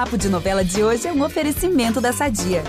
Papo de Novela de hoje é um oferecimento da Sadia.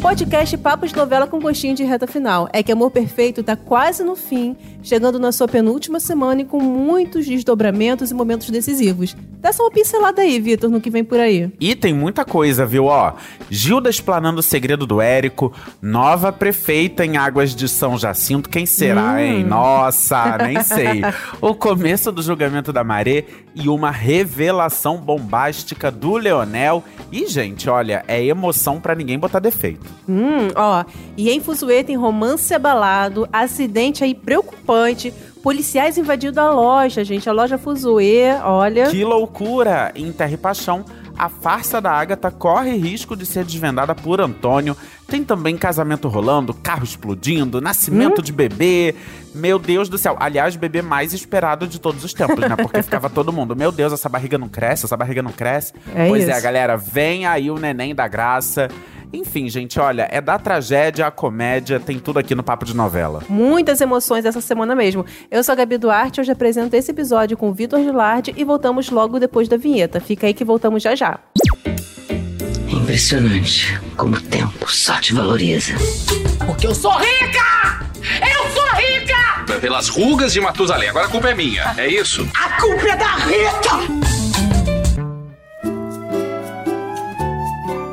Podcast Papo de Novela com gostinho de reta final. É que Amor Perfeito tá quase no fim, chegando na sua penúltima semana e com muitos desdobramentos e momentos decisivos. Dá só uma pincelada aí, Vitor, no que vem por aí. E tem muita coisa, viu? Ó, Gilda explanando o segredo do Érico, nova prefeita em Águas de São Jacinto. Quem será, Hum. hein? Nossa, nem sei. O começo do julgamento da Maré e uma revelação bombástica do Leonel. E, gente, olha, é emoção pra ninguém botar defeito. Hum, ó. E em Fuzuê tem romance abalado, acidente aí preocupante, policiais invadindo a loja, gente. A loja Fuzuê, olha. Que loucura! Em Terra e Paixão, a farsa da Agatha corre risco de ser desvendada por Antônio. Tem também casamento rolando, carro explodindo, nascimento de bebê. Meu Deus do céu. Aliás, bebê mais esperado de todos os tempos, né? Porque ficava todo mundo, meu Deus, essa barriga não cresce, essa barriga não cresce. É pois é, isso. galera, vem aí o neném da graça. Enfim, gente, olha, é da tragédia à comédia, tem tudo aqui no Papo de Novela. Muitas emoções essa semana mesmo. Eu sou a Gabi Duarte, hoje apresento esse episódio com o Vitor Gilardi e voltamos logo depois da vinheta. Fica aí que voltamos já já. É impressionante como o tempo só te valoriza. Porque eu sou rica! Eu sou rica! Pelas rugas de Matusalém. Agora a culpa é minha, é isso? A culpa é da Rita!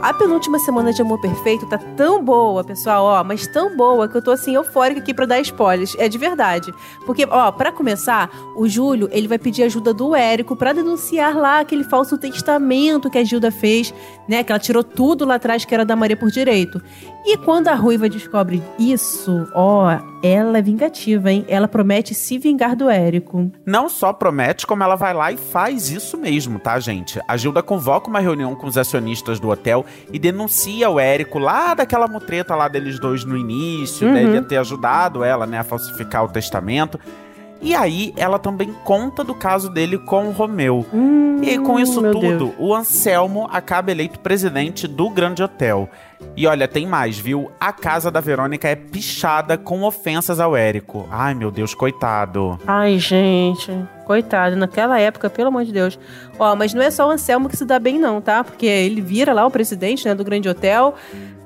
A penúltima semana de Amor Perfeito tá tão boa, pessoal, ó, mas tão boa que eu tô assim eufórica aqui pra dar spoilers. É de verdade. Porque, ó, pra começar, o Júlio, ele vai pedir ajuda do Érico pra denunciar lá aquele falso testamento que a Gilda fez, né, que ela tirou tudo lá atrás que era da Maria por direito. E quando a Ruiva descobre isso, ó, ela é vingativa, hein? Ela promete se vingar do Érico. Não só promete, como ela vai lá e faz isso mesmo, tá, gente? A Gilda convoca uma reunião com os acionistas do hotel e denuncia o Érico lá daquela mutreta lá deles dois no início, Uhum. dele ter ajudado ela, né, a falsificar o testamento. E aí, ela também conta do caso dele com o Romeu. e com isso Hum, tudo, Deus. o Anselmo acaba eleito presidente do Grande Hotel. E olha, tem mais, viu? A casa da Verônica é pichada com ofensas ao Érico. Ai, meu Deus, coitado. Ai, gente, coitado, naquela época, pelo amor de Deus. Ó, mas não é só o Anselmo que se dá bem, não, tá? Porque ele vira lá o presidente, né, do grande hotel.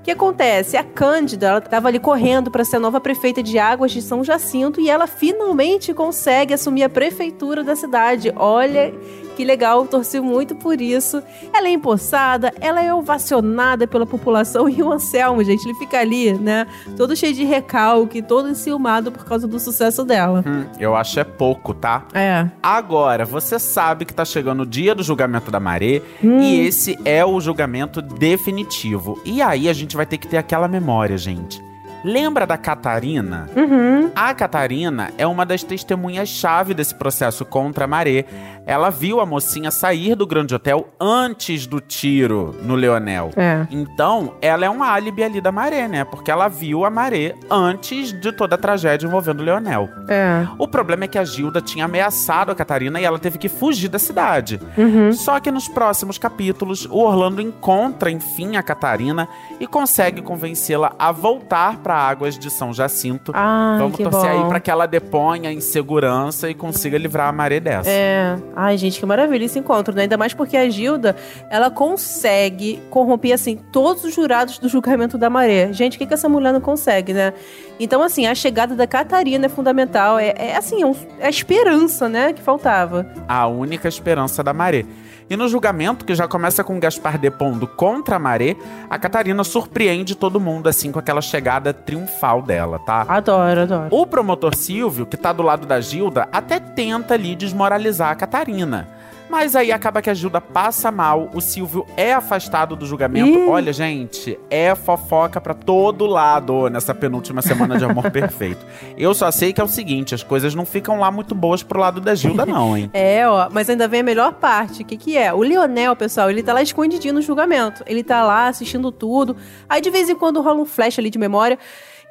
O que acontece? A Cândida, ela tava ali correndo para ser a nova prefeita de Águas de São Jacinto e ela finalmente consegue assumir a prefeitura da cidade. Olha que legal, torci muito por isso. Ela é empossada, ela é ovacionada pela população e o Anselmo, gente, ele fica ali, né, todo cheio de recalque, todo enciumado por causa do sucesso dela. Hum, eu acho é pouco, tá? É. Agora, você sabe que tá chegando o dia do julgamento da Maré Hum. e esse é o julgamento definitivo. E aí a gente vai ter que ter aquela memória, gente. Lembra da Catarina? Uhum. A Catarina é uma das testemunhas-chave desse processo contra a Maré. Ela viu a mocinha sair do grande hotel antes do tiro no Leonel. É. Então, ela é um álibi ali da Maré, né? Porque ela viu a Maré antes de toda a tragédia envolvendo o Leonel. É. O problema é que a Gilda tinha ameaçado a Catarina e ela teve que fugir da cidade. Uhum. Só que nos próximos capítulos, o Orlando encontra, enfim, a Catarina e consegue convencê-la a voltar para Águas de São Jacinto. Ai, Vamos que torcer bom. aí para que ela deponha em segurança e consiga livrar a Maré dessa. É. Ai, gente, que maravilha esse encontro, né? Ainda mais porque a Gilda, ela consegue corromper, assim, todos os jurados do julgamento da maré. Gente, o que, que essa mulher não consegue, né? Então, assim, a chegada da Catarina é fundamental. É, é assim, é, um- é a esperança, né, que faltava. A única esperança da Maré. E no julgamento, que já começa com Gaspar depondo contra a Maré, a Catarina surpreende todo mundo, assim, com aquela chegada triunfal dela, tá? Adoro, adoro. O promotor Silvio, que tá do lado da Gilda, até tenta ali desmoralizar a Catarina. Mas aí acaba que a Gilda passa mal, o Silvio é afastado do julgamento. Ih. Olha, gente, é fofoca pra todo lado nessa penúltima semana de Amor Perfeito. Eu só sei que é o seguinte, as coisas não ficam lá muito boas pro lado da Gilda não, hein? É, ó, mas ainda vem a melhor parte. O que, que é? O Leonel, pessoal, ele tá lá escondidinho no julgamento. Ele tá lá assistindo tudo. Aí de vez em quando rola um flash ali de memória.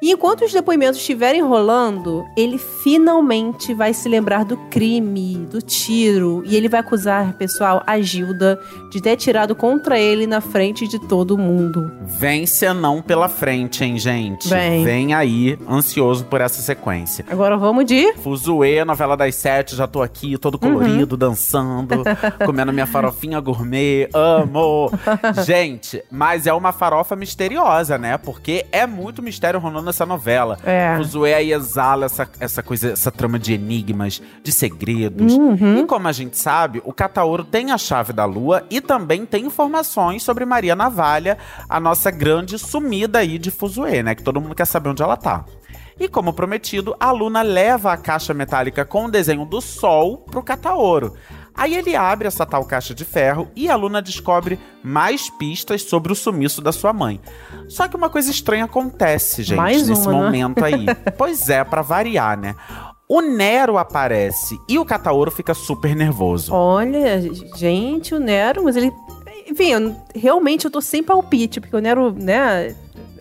E enquanto os depoimentos estiverem rolando, ele finalmente vai se lembrar do crime, do tiro, e ele vai acusar, pessoal, a Gilda de ter tirado contra ele na frente de todo mundo. Vem senão pela frente, hein, gente? Vem. Vem aí, ansioso por essa sequência. Agora vamos de Fuzue, novela das sete, já tô aqui, todo colorido, dançando, comendo minha farofinha gourmet, amo! Gente, mas é uma farofa misteriosa, né? Porque é muito mistério rolando nessa novela. É. Fuzue aí exala essa, essa coisa, essa trama de enigmas, de segredos. Uhum. E como a gente sabe, o Cataoro tem a chave da lua e também tem informações sobre Maria Navalha, a nossa grande sumida aí de Fuzue, né? Que todo mundo quer saber onde ela tá. E como prometido, a Luna leva a caixa metálica com o desenho do sol pro Cataoro. Aí ele abre essa tal caixa de ferro e a Luna descobre mais pistas sobre o sumiço da sua mãe. Só que uma coisa estranha acontece, gente, Mais nesse uma, né? momento aí. pois é, pra variar, né? O Nero aparece e o Cataoro fica super nervoso. Olha, gente, o Nero, mas ele. Enfim, eu- realmente eu tô sem palpite, porque o Nero, né?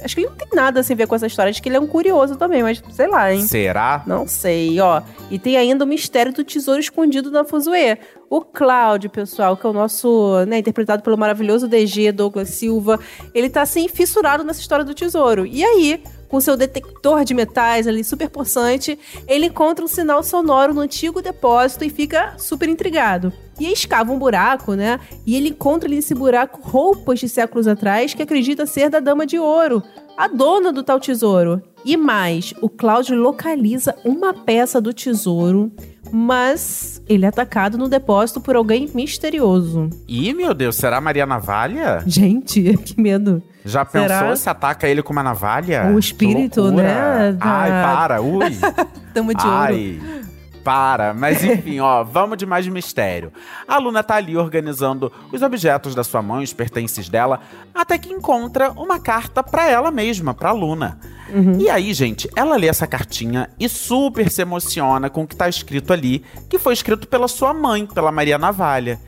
Acho que ele não tem nada assim a ver com essa história. Acho que ele é um curioso também, mas sei lá, hein? Será? Não sei, ó. E tem ainda o mistério do tesouro escondido na Fuzue. O Cláudio, pessoal, que é o nosso, né, interpretado pelo maravilhoso DG Douglas Silva, ele tá assim fissurado nessa história do tesouro. E aí, com seu detector de metais ali super possante, ele encontra um sinal sonoro no antigo depósito e fica super intrigado. E aí escava um buraco, né? E ele encontra ali nesse buraco roupas de séculos atrás que acredita ser da Dama de Ouro, a dona do tal tesouro. E mais, o Cláudio localiza uma peça do tesouro, mas ele é atacado no depósito por alguém misterioso. Ih, meu Deus, será Maria Navalha? Gente, que medo. Já Será? pensou se ataca ele com uma navalha? O espírito, né, da- Ai, para, ui. Dama de Ouro. Para. Mas enfim, ó, vamos de mais mistério. A Luna tá ali organizando os objetos da sua mãe, os pertences dela, até que encontra uma carta pra ela mesma, pra Luna. Uhum. E aí, gente, ela lê essa cartinha e super se emociona com o que tá escrito ali, que foi escrito pela sua mãe, pela Maria Navalha.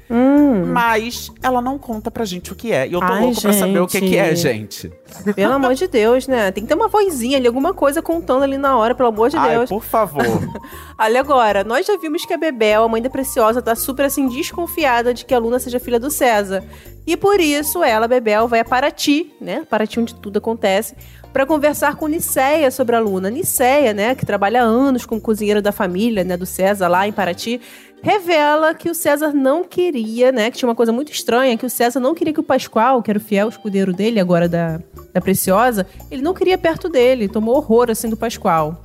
Mas ela não conta pra gente o que é. E eu tô Hum. Ai, louco pra saber o que, que é, gente. gente. Pelo amor de Deus, né? Tem que ter uma vozinha ali, alguma coisa contando ali na hora, pelo amor de Ai, Deus. por favor. Olha agora, nós já vimos que a Bebel, a mãe da Preciosa, tá super assim desconfiada de que a Luna seja filha do César. E por isso ela, Bebel, vai a Paraty, né? Paraty onde tudo acontece, pra conversar com Niceia sobre a Luna. Niceia, né, que trabalha há anos como cozinheira da família, né, do César lá em Paraty, revela que o César não queria, né, que tinha uma coisa muito estranha, que o César não queria que o Pascoal, que era o fiel escudeiro dele agora da, da Preciosa, ele não queria perto dele, tomou horror assim do Pascoal.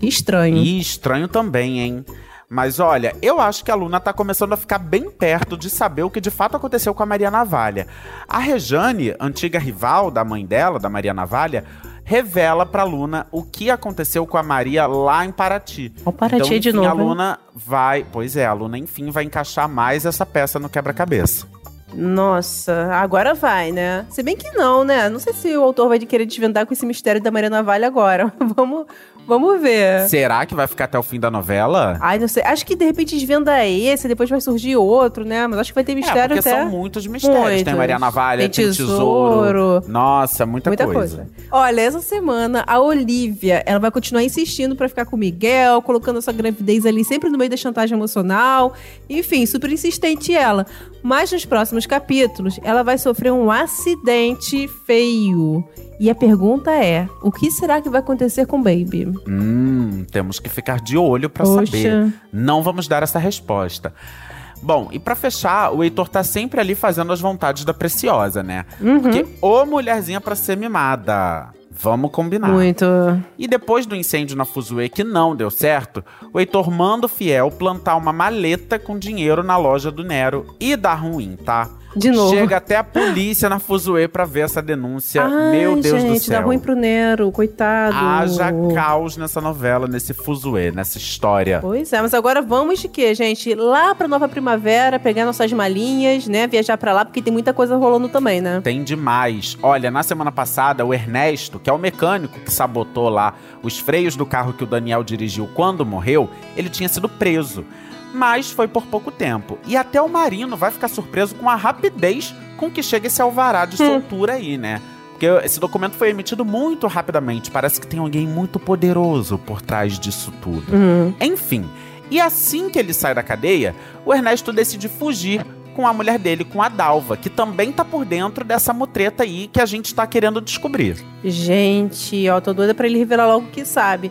Estranho. E estranho também, hein? Mas olha, eu acho que a Luna tá começando a ficar bem perto de saber o que de fato aconteceu com a Maria Navalha. A Rejane, antiga rival da mãe dela, da Maria Navalha, revela pra Luna o que aconteceu com a Maria lá em Paraty. Ó, Paraty então, de enfim, novo, a hein? Luna vai, pois é, a Luna enfim vai encaixar mais essa peça no quebra-cabeça. Nossa, agora vai, né? Se bem que não, né? Não sei se o autor vai querer desvendar com esse mistério da Maria Navalha agora. vamos, vamos ver. Será que vai ficar até o fim da novela? Ai, não sei. Acho que de repente desvenda esse, depois vai surgir outro, né? Mas acho que vai ter é, mistério porque até. são muitos mistérios. Tem Muitos. Maria Navalha, Tem tem, tesouro. tesouro. Nossa, muita, Muita coisa. coisa. Olha, essa semana a Olivia, ela vai continuar insistindo pra ficar com o Miguel, colocando essa gravidez ali sempre no meio da chantagem emocional. Enfim, super insistente ela. Mas nos próximos capítulos, ela vai sofrer um acidente feio. E a pergunta é: o que será que vai acontecer com o Baby? Hum, temos que ficar de olho pra Poxa. saber. Não vamos dar essa resposta. Bom, e pra fechar, o Heitor tá sempre ali fazendo as vontades da Preciosa, né? Uhum. Porque ô mulherzinha pra ser mimada. Vamos combinar. Muito. E depois do incêndio na Fuzue que não deu certo, o Heitor manda o Fiel plantar uma maleta com dinheiro na loja do Nero e dá ruim, tá? De novo. Chega até a polícia na Fuzue pra ver essa denúncia. Ai, Meu Deus gente, do céu. dá ruim pro Nero, coitado. Haja caos nessa novela, nesse Fuzue, nessa história. Pois é, mas agora vamos de quê, gente? Lá pra Nova Primavera, pegar nossas malinhas, né? Viajar pra lá, porque tem muita coisa rolando também, né? Tem demais. Olha, na semana passada, o Ernesto, que é o mecânico que sabotou lá os freios do carro que o Daniel dirigiu quando morreu, ele tinha sido preso. Mas foi por pouco tempo. E até o Marino vai ficar surpreso com a rapidez com que chega esse alvará de soltura aí, né? porque esse documento foi emitido muito rapidamente. Parece que tem alguém muito poderoso por trás disso tudo. Enfim, e assim que ele sai da cadeia, o Ernesto decide fugir com a mulher dele, com a Dalva, que também tá por dentro dessa mutreta aí que a gente tá querendo descobrir. Gente, ó, tô doida pra ele revelar logo o que sabe.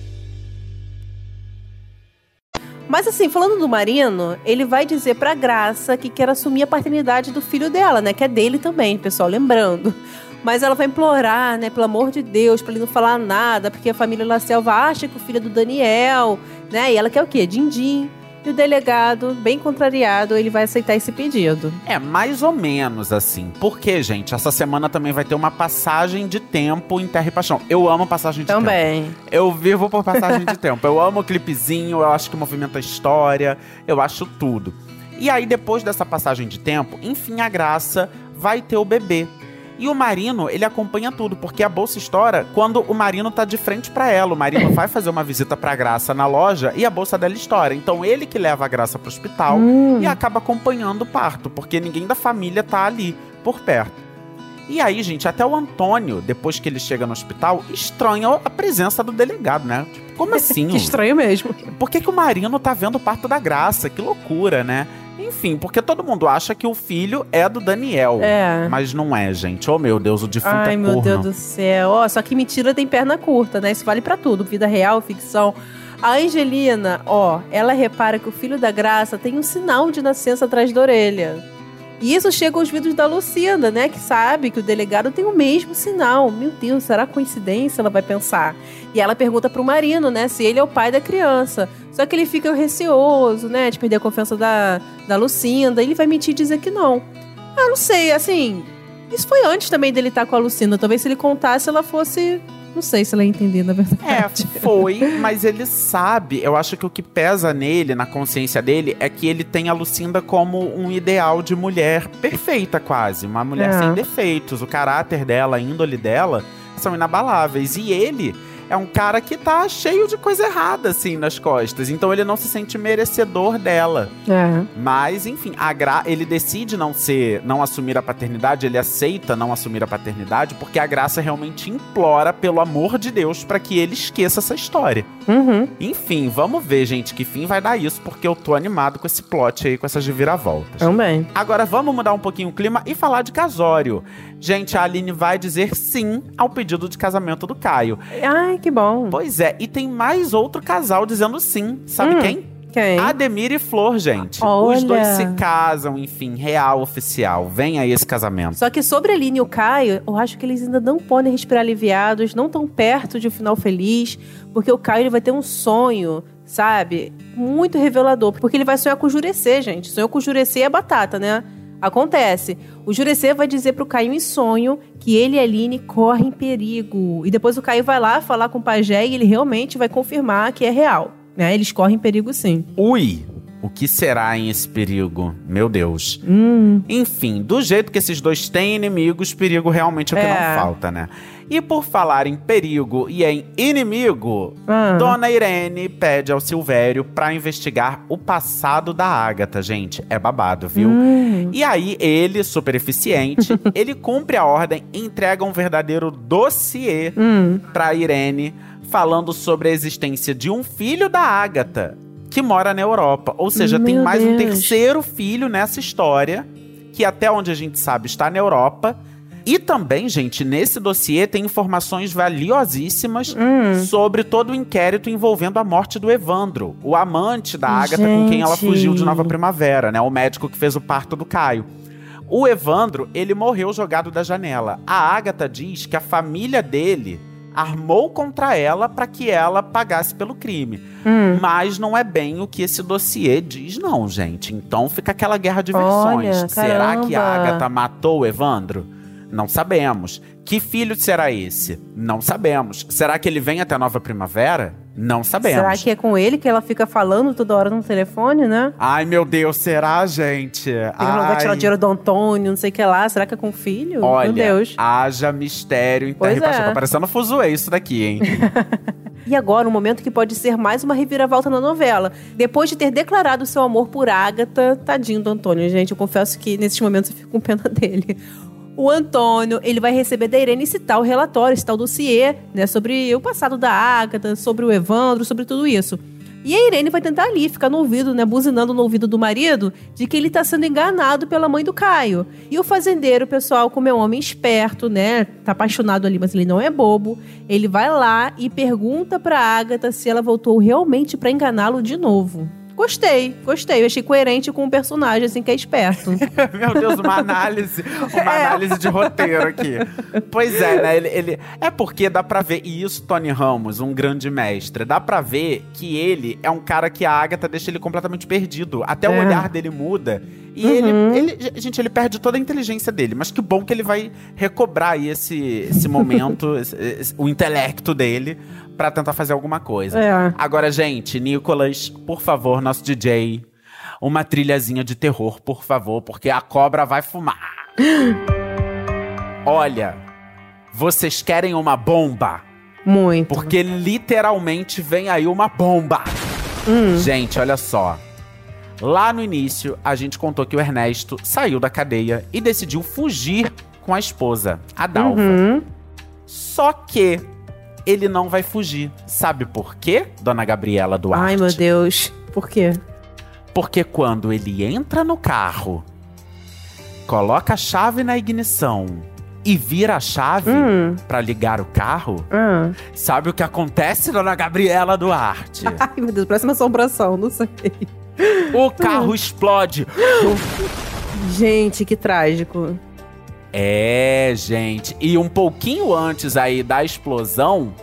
Mas assim, falando do Marino, ele vai dizer pra Graça que quer assumir a paternidade do filho dela, né? Que é dele também, pessoal, lembrando. Mas ela vai implorar, né, pelo amor de Deus, pra ele não falar nada, porque a família La Selva acha que o filho é do Daniel, né? E ela quer o quê? Din-din. E o delegado, bem contrariado, ele vai aceitar esse pedido. É, mais ou menos assim. Porque, gente, essa semana também vai ter uma passagem de tempo em Terra e Paixão. Eu amo passagem de tempo. Também. Eu vivo por passagem de tempo. Eu amo o clipezinho, eu acho que movimenta a história, eu acho tudo. E aí, depois dessa passagem de tempo, enfim, a Graça vai ter o bebê. E o Marino, ele acompanha tudo, porque a bolsa estoura quando o Marino tá de frente pra ela. O Marino vai fazer uma visita pra Graça na loja e a bolsa dela estoura. Então ele que leva a Graça pro hospital e acaba acompanhando o parto, porque ninguém da família tá ali por perto. E aí, gente, até o Antônio, depois que ele chega no hospital, estranha a presença do delegado, né? Tipo, como assim? Que estranho mesmo. Por que, que o Marino tá vendo o parto da Graça? Que loucura, né? Enfim, porque todo mundo acha que o filho é do Daniel. É. Mas não é, gente. Oh, meu Deus, o defunto Ai, é meu corno. Deus do céu. Ó, só que mentira tem perna curta, né? Isso vale pra tudo. Vida real, ficção. A Angelina, ó, ela repara que o filho da Graça tem um sinal de nascença atrás da orelha. E isso chega aos vidros da Lucinda, né? Que sabe que o delegado tem o mesmo sinal. Meu Deus, será coincidência? Ela vai pensar. E ela pergunta pro Marino, né? Se ele é o pai da criança. Só que ele fica receoso, né? De perder a confiança da, da Lucinda. Ele vai mentir e dizer que não. Ah, não sei, assim. Isso foi antes também dele estar com a Lucinda. Talvez se ele contasse, ela fosse. Não sei se ela ia entender, na É, verdade. foi, mas ele sabe. Eu acho que o que pesa nele, na consciência dele, é que ele tem a Lucinda como um ideal de mulher perfeita, quase. Uma mulher É. sem defeitos. O caráter dela, a índole dela são inabaláveis. E ele é um cara que tá cheio de coisa errada, assim, nas costas. Então ele não se sente merecedor dela. É. Mas, enfim, a Gra ele decide não ser, não assumir a paternidade, ele aceita não assumir a paternidade, porque a Graça realmente implora, pelo amor de Deus, pra que ele esqueça essa história. Uhum. Enfim, vamos ver, gente, que fim vai dar isso, porque eu tô animado com esse plot aí, com essas reviravoltas. Também. Agora vamos mudar um pouquinho o clima e falar de casório. Gente, a Aline vai dizer sim ao pedido de casamento do Caio. Ai, que bom. Pois é, e tem mais outro casal dizendo sim. Sabe Hum. quem? Quem? Ademir e Flor, gente. Os Olha. dois se casam, enfim, real, oficial. Vem aí esse casamento. Só que sobre a Aline e o Caio, eu acho que eles ainda não podem respirar aliviados, não tão perto de um final feliz, porque o Caio ele vai ter um sonho, sabe? Muito revelador, porque ele vai sonhar com o Jurecê, gente. Sonhou com o Jurecê é batata, né? Acontece. O Jurecê vai dizer pro Caio em sonho que ele e a Aline correm perigo. E depois o Caio vai lá falar com o pajé e ele realmente vai confirmar que é real. Né? Eles correm perigo sim. Ui! O que será em esse perigo? Meu Deus. Hum. Enfim, do jeito que esses dois têm inimigos, perigo realmente é o que É. não falta, né? E por falar em perigo e em inimigo, Ah. Dona Irene pede ao Silvério pra investigar o passado da Ágata, gente. É babado, viu? Hum. E aí, ele, super eficiente, ele cumpre a ordem e entrega um verdadeiro dossiê Hum. pra Irene, falando sobre a existência de um filho da Ágata que mora na Europa. Ou seja, tem Meu mais um Deus. terceiro filho nessa história, que até onde a gente sabe está na Europa. E também, gente, nesse dossiê tem informações valiosíssimas Hum. sobre todo o inquérito envolvendo a morte do Evandro, o amante da Ágata com quem ela Gente. fugiu de Nova Primavera, né? O médico que fez o parto do Caio. O Evandro, ele morreu jogado da janela. A Ágata diz que a família dele armou contra ela para que ela pagasse pelo crime. Hum. Mas não é bem o que esse dossiê diz, não, gente. Então fica aquela guerra de versões. Olha, Será que a. Agatha matou o Evandro? Não sabemos. Que filho será esse? Não sabemos. Será que ele vem até a nova primavera? Não sabemos. Será que é com ele que ela fica falando toda hora no telefone, né? Ai, meu Deus, será, gente? Ele não vai tirar o dinheiro do Antônio, não sei o que lá. Será que é com o filho? Olha, Meu Deus. haja mistério em Pois Terra é. Tá parecendo fuzuê isso daqui, hein? E agora, um momento que pode ser mais uma reviravolta na novela. Depois de ter declarado seu amor por Agatha, tadinho do Antônio, gente. Eu confesso que nesses momentos eu fico com pena dele. O Antônio, ele vai receber da Irene esse tal relatório, esse tal dossiê, né, sobre o passado da Agatha, sobre o Evandro, sobre tudo isso. E a Irene vai tentar ali, ficar no ouvido, né, buzinando no ouvido do marido, de que ele tá sendo enganado pela mãe do Caio. E o fazendeiro, pessoal, como é um homem esperto, né, tá apaixonado ali, mas ele não é bobo, ele vai lá e pergunta pra Agatha se ela voltou realmente pra enganá-lo de novo. Gostei, gostei. Eu achei coerente com o personagem, assim, que é esperto. Meu Deus, uma análise, uma análise de roteiro aqui. Pois é, né? Ele, ele- é porque dá pra ver, e isso, Tony Ramos, um grande mestre, dá pra ver que ele é um cara que a Agatha deixa ele completamente perdido. Até o É. olhar dele muda. E ele, ele- gente, ele perde toda a inteligência dele. Mas que bom que ele vai recobrar aí esse, esse momento, esse- esse- o intelecto dele, pra tentar fazer alguma coisa. É. Agora, gente, Nicolas, por favor, nosso DJ, uma trilhazinha de terror, por favor, porque a cobra vai fumar. Olha, vocês querem uma bomba? Muito. Porque literalmente vem aí uma bomba. Gente, olha só. Lá no início, a gente contou que o Ernesto saiu da cadeia e decidiu fugir com a esposa, a Dalva. Uhum. Só que ele não vai fugir. Sabe por quê, dona Gabriela Duarte? Ai, meu Deus. Por quê? Porque quando ele entra no carro, coloca a chave na ignição e vira a chave Hum. pra ligar o carro, Ah. sabe o que acontece, dona Gabriela Duarte? Ai, meu Deus, parece uma assombração, não sei. o carro explode. Gente, que trágico. É, gente. E um pouquinho antes aí da explosão,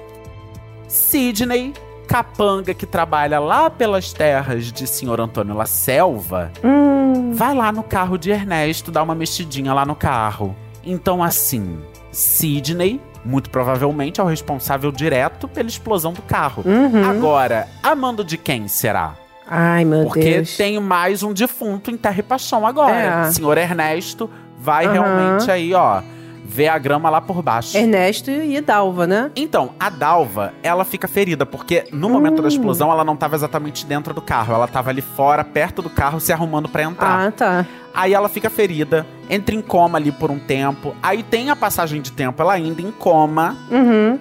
Sidney, capanga que trabalha lá pelas terras de senhor Antônio La Selva, Hum. vai lá no carro de Ernesto dar uma mexidinha lá no carro. Então, assim, Sidney, muito provavelmente, é o responsável direto pela explosão do carro. Uhum. Agora, a mando de quem será? Ai, meu Porque Deus. tem mais um defunto em Terra e Paixão agora. É. Senhor Ernesto vai Aham. realmente aí, ó, ver a grama lá por baixo. Ernesto e Dalva, né? Então, a Dalva, ela fica ferida, porque no momento Hum. da explosão ela não estava exatamente dentro do carro, ela estava ali fora, perto do carro, se arrumando pra entrar. Ah, tá. Aí ela fica ferida, entra em coma ali por um tempo. Aí tem a passagem de tempo, ela ainda em coma. Uhum.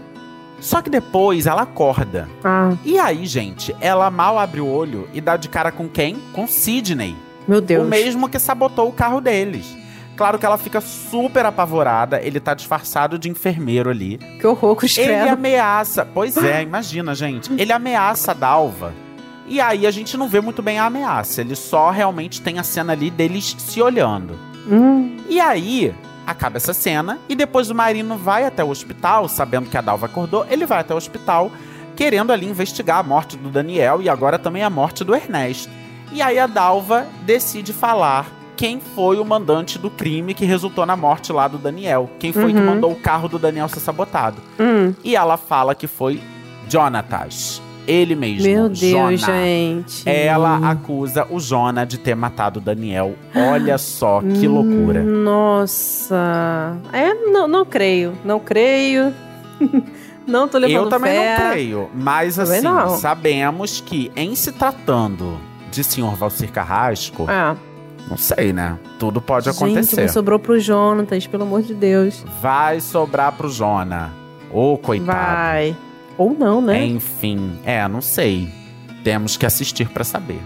Só que depois ela acorda. Ah, E aí, gente, ela mal abre o olho e dá de cara com quem? Com Sidney. meu Deus. O mesmo que sabotou o carro deles. Claro que ela fica super apavorada, ele tá disfarçado de enfermeiro ali. Que horror, Cruz Ele ameaça. Pois é, imagina, gente. Ele ameaça a Dalva. E aí a gente não vê muito bem a ameaça. Ele só realmente tem a cena ali deles se olhando. Hum. E aí, acaba essa cena. E depois o Marino vai até o hospital, sabendo que a Dalva acordou. Ele vai até o hospital, querendo ali investigar a morte do Daniel e agora também a morte do Ernesto. E aí a Dalva decide falar quem foi o mandante do crime que resultou na morte lá do Daniel. Quem foi que Uhum. mandou o carro do Daniel ser sabotado. Hum. E ela fala que foi Jonatas. Ele mesmo. Meu Deus, Jonah. gente. Ela acusa o Jonah de ter matado o Daniel. Olha só que loucura. Hum, Nossa. É, não, não creio. Não creio. não tô levando Eu também fé. não creio. Mas Também assim, não. sabemos que em se tratando de senhor Valcir Carrasco, Ah, não sei, né? Tudo pode gente, acontecer. mas sobrou pro Jonatas, pelo amor de Deus. Vai sobrar pro Jonah. Ô, coitado. Vai. Ou não, né? Enfim, é, não sei. Temos que assistir pra saber.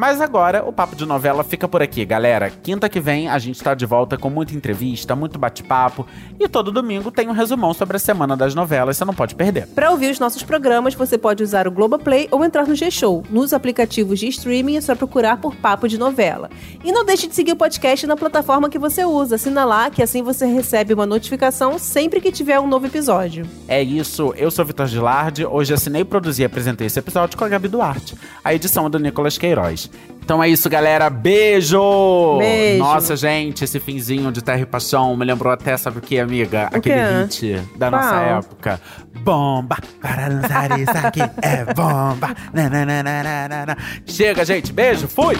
Mas agora o papo de novela fica por aqui, galera. Quinta que vem a gente tá de volta com muita entrevista, muito bate-papo e todo domingo tem um resumão sobre a semana das novelas, você não pode perder. Para ouvir os nossos programas, você pode usar o Globoplay ou entrar no G-Show. Nos aplicativos de streaming é só procurar por Papo de Novela. E não deixe de seguir o podcast na plataforma que você usa. Assina lá, que assim você recebe uma notificação sempre que tiver um novo episódio. É isso, eu sou Vitor Gilardi, hoje assinei, produzi e apresentei esse episódio com a Gabi Duarte. A edição é do Nicolas Queiroz. Então é isso, galera. Beijo! Beijo. Nossa, gente, esse finzinho de Terra e Paixão me lembrou até, sabe o que, amiga? O Aquele quê? hit da Qual? nossa época. Bomba! Para lançar isso aqui é bomba! Chega, gente. Beijo. Fui!